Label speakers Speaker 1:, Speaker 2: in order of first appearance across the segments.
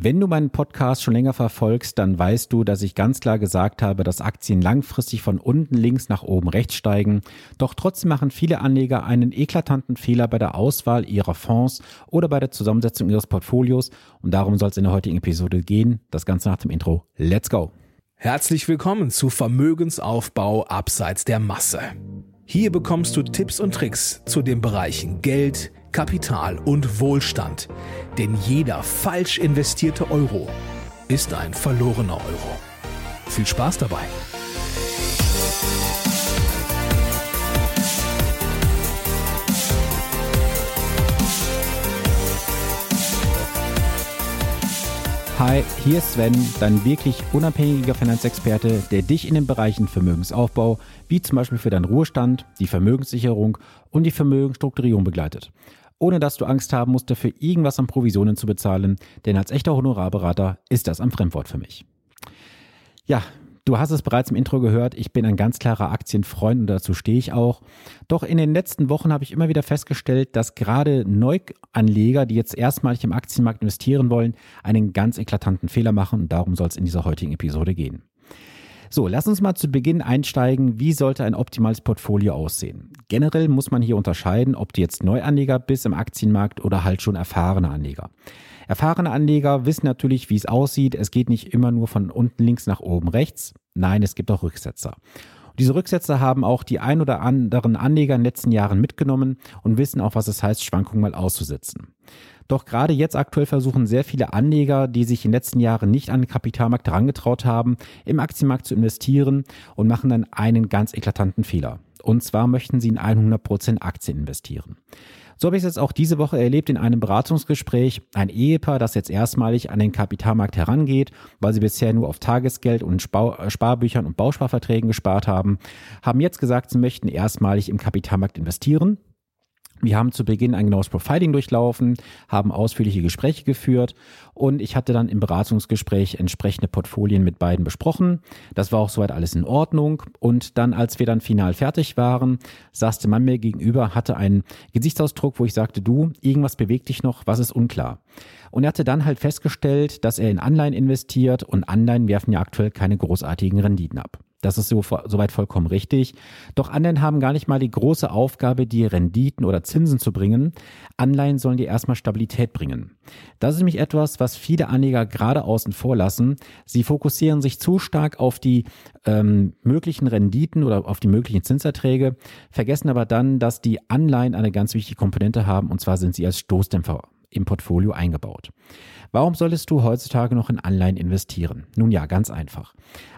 Speaker 1: Wenn du meinen Podcast schon länger verfolgst, dann weißt du, dass ich ganz klar gesagt habe, dass Aktien langfristig von unten links nach oben rechts steigen. Doch trotzdem machen viele Anleger einen eklatanten Fehler bei der Auswahl ihrer Fonds oder bei der Zusammensetzung ihres Portfolios. Und darum soll es in der heutigen Episode gehen. Das Ganze nach dem Intro. Let's go!
Speaker 2: Herzlich willkommen zu Vermögensaufbau abseits der Masse. Hier bekommst du Tipps und Tricks zu den Bereichen Geld, Kapital und Wohlstand. Denn jeder falsch investierte Euro ist ein verlorener Euro. Viel Spaß dabei!
Speaker 1: Hi, hier ist Sven, dein wirklich unabhängiger Finanzexperte, der dich in den Bereichen Vermögensaufbau, wie zum Beispiel für deinen Ruhestand, die Vermögenssicherung und die Vermögensstrukturierung begleitet. Ohne dass du Angst haben musst, dafür irgendwas an Provisionen zu bezahlen, denn als echter Honorarberater ist das ein Fremdwort für mich. Ja, Du hast es bereits im Intro gehört, ich bin ein ganz klarer Aktienfreund und dazu stehe ich auch. Doch in den letzten Wochen habe ich immer wieder festgestellt, dass gerade Neuanleger, die jetzt erstmalig im Aktienmarkt investieren wollen, einen ganz eklatanten Fehler machen und darum soll es in dieser heutigen Episode gehen. So, lass uns mal zu Beginn einsteigen. Wie sollte ein optimales Portfolio aussehen? Generell muss man hier unterscheiden, ob du jetzt Neuanleger bist im Aktienmarkt oder halt schon erfahrene Anleger. Erfahrene Anleger wissen natürlich, wie es aussieht. Es geht nicht immer nur von unten links nach oben rechts. Nein, es gibt auch Rücksetzer. Diese Rücksetzer haben auch die ein oder anderen Anleger in den letzten Jahren mitgenommen und wissen auch, was es heißt, Schwankungen mal auszusitzen. Doch gerade jetzt aktuell versuchen sehr viele Anleger, die sich in den letzten Jahren nicht an den Kapitalmarkt herangetraut haben, im Aktienmarkt zu investieren und machen dann einen ganz eklatanten Fehler. Und zwar möchten sie in 100% Aktien investieren. So habe ich es jetzt auch diese Woche erlebt in einem Beratungsgespräch. Ein Ehepaar, das jetzt erstmalig an den Kapitalmarkt herangeht, weil sie bisher nur auf Tagesgeld und äh, Sparbüchern und Bausparverträgen gespart haben, haben jetzt gesagt, sie möchten erstmalig im Kapitalmarkt investieren. Wir haben zu Beginn ein genaues Profiling durchlaufen, haben ausführliche Gespräche geführt und ich hatte dann im Beratungsgespräch entsprechende Portfolien mit beiden besprochen. Das war auch soweit alles in Ordnung. Und dann, als wir dann final fertig waren, saß der Mann mir gegenüber, hatte einen Gesichtsausdruck, wo ich sagte, du, irgendwas bewegt dich noch, was ist unklar? Und er hatte dann halt festgestellt, dass er in Anleihen investiert und Anleihen werfen ja aktuell keine großartigen Renditen ab. Das ist so, soweit vollkommen richtig. Doch Anleihen haben gar nicht mal die große Aufgabe, die Renditen oder Zinsen zu bringen. Anleihen sollen dir erstmal Stabilität bringen. Das ist nämlich etwas, was viele Anleger gerade außen vor lassen. Sie fokussieren sich zu stark auf die ähm, möglichen Renditen oder auf die möglichen Zinserträge, vergessen aber dann, dass die Anleihen eine ganz wichtige Komponente haben und zwar sind sie als Stoßdämpfer im Portfolio eingebaut. Warum solltest du heutzutage noch in Anleihen investieren? Nun ja, ganz einfach.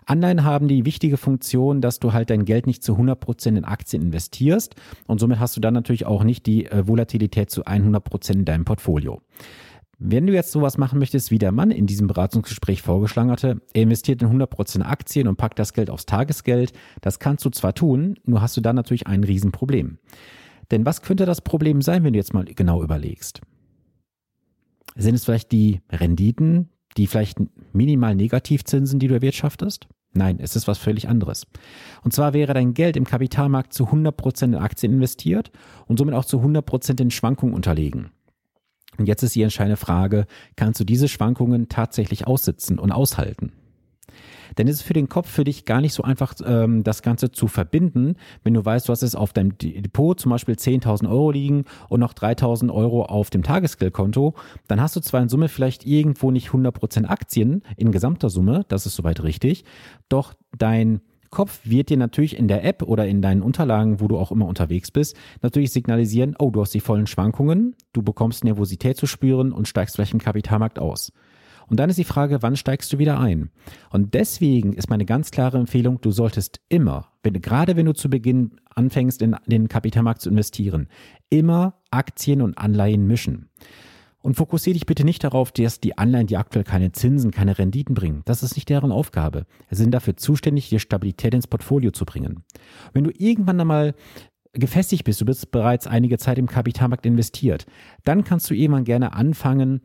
Speaker 1: Anleihen haben die wichtige Funktion, dass du halt dein Geld nicht zu 100% in Aktien investierst und somit hast du dann natürlich auch nicht die äh, Volatilität zu 100% in deinem Portfolio. Wenn du jetzt sowas machen möchtest, wie der Mann in diesem Beratungsgespräch vorgeschlagen hatte, er investiert in 100% Aktien und packt das Geld aufs Tagesgeld, das kannst du zwar tun, nur hast du dann natürlich ein Riesenproblem. Denn was könnte das Problem sein, wenn du jetzt mal genau überlegst? Sind es vielleicht die Renditen, die vielleicht minimal Negativzinsen, die du erwirtschaftest? Nein, es ist was völlig anderes. Und zwar wäre dein Geld im Kapitalmarkt zu 100% in Aktien investiert und somit auch zu 100% in Schwankungen unterlegen. Und jetzt ist die entscheidende Frage, kannst du diese Schwankungen tatsächlich aussitzen und aushalten? Denn es ist für den Kopf für dich gar nicht so einfach, ähm, das Ganze zu verbinden, wenn du weißt, du hast es auf deinem Depot zum Beispiel 10.000 Euro liegen und noch 3.000 Euro auf dem Tagesgeldkonto, dann hast du zwar in Summe vielleicht irgendwo nicht 100% Aktien in gesamter Summe, das ist soweit richtig, doch dein Kopf wird dir natürlich in der App oder in deinen Unterlagen, wo du auch immer unterwegs bist, natürlich signalisieren, oh, du hast die vollen Schwankungen, du bekommst Nervosität zu spüren und steigst vielleicht im Kapitalmarkt aus. Und dann ist die Frage, wann steigst du wieder ein? Und deswegen ist meine ganz klare Empfehlung, du solltest immer, wenn, gerade wenn du zu Beginn anfängst, in den Kapitalmarkt zu investieren, immer Aktien und Anleihen mischen. Und fokussiere dich bitte nicht darauf, dass die Anleihen, die aktuell keine Zinsen, keine Renditen bringen. Das ist nicht deren Aufgabe. Sie sind dafür zuständig, dir Stabilität ins Portfolio zu bringen. Wenn du irgendwann einmal gefestigt bist, du bist bereits einige Zeit im Kapitalmarkt investiert, dann kannst du irgendwann gerne anfangen,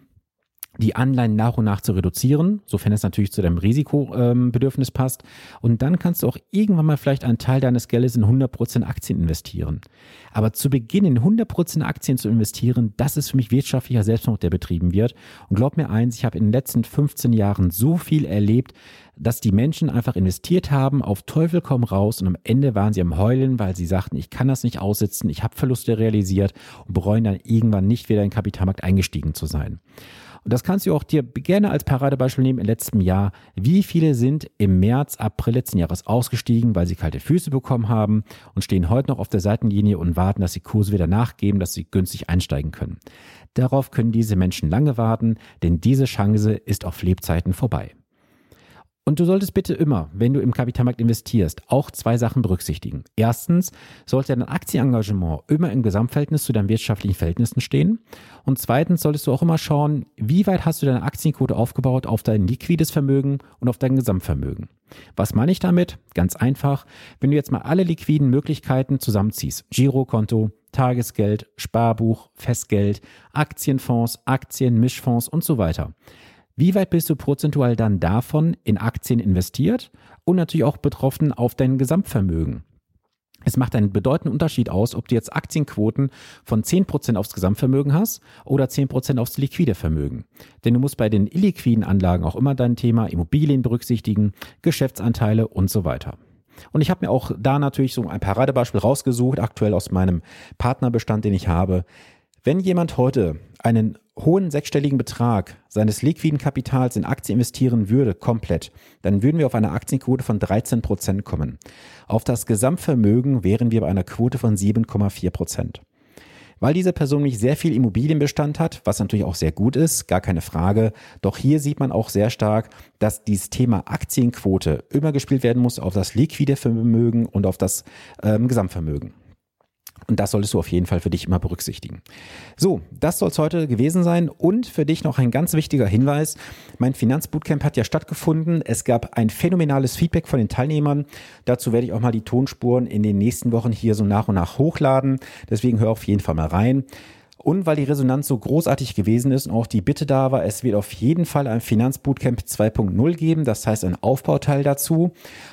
Speaker 1: die Anleihen nach und nach zu reduzieren, sofern es natürlich zu deinem Risikobedürfnis passt. Und dann kannst du auch irgendwann mal vielleicht einen Teil deines Geldes in 100% Aktien investieren. Aber zu Beginn in 100% Aktien zu investieren, das ist für mich wirtschaftlicher Selbstmord, der betrieben wird. Und glaub mir eins, ich habe in den letzten 15 Jahren so viel erlebt, dass die Menschen einfach investiert haben, auf Teufel komm raus und am Ende waren sie am Heulen, weil sie sagten, ich kann das nicht aussitzen, ich habe Verluste realisiert und bereuen dann irgendwann nicht wieder in den Kapitalmarkt eingestiegen zu sein. Und das kannst du auch dir gerne als Paradebeispiel nehmen im letzten Jahr. Wie viele sind im März, April letzten Jahres ausgestiegen, weil sie kalte Füße bekommen haben und stehen heute noch auf der Seitenlinie und warten, dass die Kurse wieder nachgeben, dass sie günstig einsteigen können. Darauf können diese Menschen lange warten, denn diese Chance ist auf Lebzeiten vorbei. Und du solltest bitte immer, wenn du im Kapitalmarkt investierst, auch zwei Sachen berücksichtigen. Erstens sollte dein Aktienengagement immer im Gesamtverhältnis zu deinen wirtschaftlichen Verhältnissen stehen. Und zweitens solltest du auch immer schauen, wie weit hast du deine Aktienquote aufgebaut auf dein liquides Vermögen und auf dein Gesamtvermögen. Was meine ich damit? Ganz einfach, wenn du jetzt mal alle liquiden Möglichkeiten zusammenziehst, Girokonto, Tagesgeld, Sparbuch, Festgeld, Aktienfonds, Aktien, Mischfonds und so weiter wie weit bist du prozentual dann davon in Aktien investiert und natürlich auch betroffen auf dein Gesamtvermögen? Es macht einen bedeutenden Unterschied aus, ob du jetzt Aktienquoten von 10% aufs Gesamtvermögen hast oder 10% aufs liquide Vermögen. Denn du musst bei den illiquiden Anlagen auch immer dein Thema Immobilien berücksichtigen, Geschäftsanteile und so weiter. Und ich habe mir auch da natürlich so ein Paradebeispiel rausgesucht, aktuell aus meinem Partnerbestand, den ich habe. Wenn jemand heute einen hohen sechsstelligen Betrag seines liquiden Kapitals in Aktien investieren würde, komplett, dann würden wir auf eine Aktienquote von 13 Prozent kommen. Auf das Gesamtvermögen wären wir bei einer Quote von 7,4 Prozent. Weil diese Person nicht sehr viel Immobilienbestand hat, was natürlich auch sehr gut ist, gar keine Frage. Doch hier sieht man auch sehr stark, dass dieses Thema Aktienquote immer gespielt werden muss auf das liquide Vermögen und auf das ähm, Gesamtvermögen. Und das solltest du auf jeden Fall für dich immer berücksichtigen. So, das soll es heute gewesen sein. Und für dich noch ein ganz wichtiger Hinweis. Mein Finanzbootcamp hat ja stattgefunden. Es gab ein phänomenales Feedback von den Teilnehmern. Dazu werde ich auch mal die Tonspuren in den nächsten Wochen hier so nach und nach hochladen. Deswegen hör auf jeden Fall mal rein. Und weil die Resonanz so großartig gewesen ist und auch die Bitte da war, es wird auf jeden Fall ein Finanzbootcamp 2.0 geben, das heißt ein Aufbauteil dazu.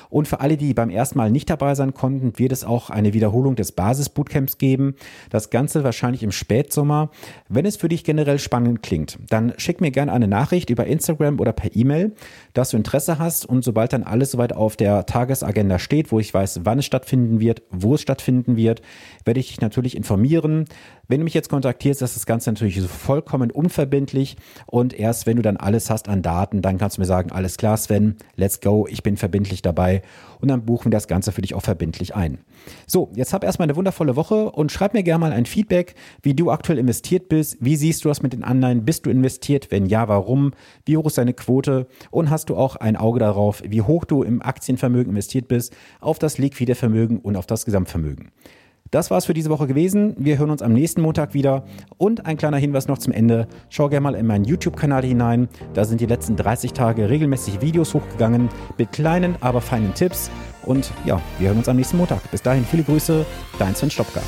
Speaker 1: Und für alle, die beim ersten Mal nicht dabei sein konnten, wird es auch eine Wiederholung des Basisbootcamps geben. Das Ganze wahrscheinlich im Spätsommer. Wenn es für dich generell spannend klingt, dann schick mir gerne eine Nachricht über Instagram oder per E-Mail, dass du Interesse hast und sobald dann alles soweit auf der Tagesagenda steht, wo ich weiß, wann es stattfinden wird, wo es stattfinden wird, werde ich dich natürlich informieren. Wenn du mich jetzt kontaktierst, ist das Ganze natürlich vollkommen unverbindlich und erst wenn du dann alles hast an Daten, dann kannst du mir sagen, alles klar, Sven, let's go, ich bin verbindlich dabei und dann buchen wir das Ganze für dich auch verbindlich ein. So, jetzt hab erstmal eine wundervolle Woche und schreib mir gerne mal ein Feedback, wie du aktuell investiert bist, wie siehst du das mit den Anleihen, bist du investiert, wenn ja, warum, wie hoch ist deine Quote und hast du auch ein Auge darauf, wie hoch du im Aktienvermögen investiert bist, auf das liquide Vermögen und auf das Gesamtvermögen. Das war's für diese Woche gewesen. Wir hören uns am nächsten Montag wieder. Und ein kleiner Hinweis noch zum Ende. Schau gerne mal in meinen YouTube-Kanal hinein. Da sind die letzten 30 Tage regelmäßig Videos hochgegangen mit kleinen, aber feinen Tipps. Und ja, wir hören uns am nächsten Montag. Bis dahin viele Grüße, dein Sven Stopka.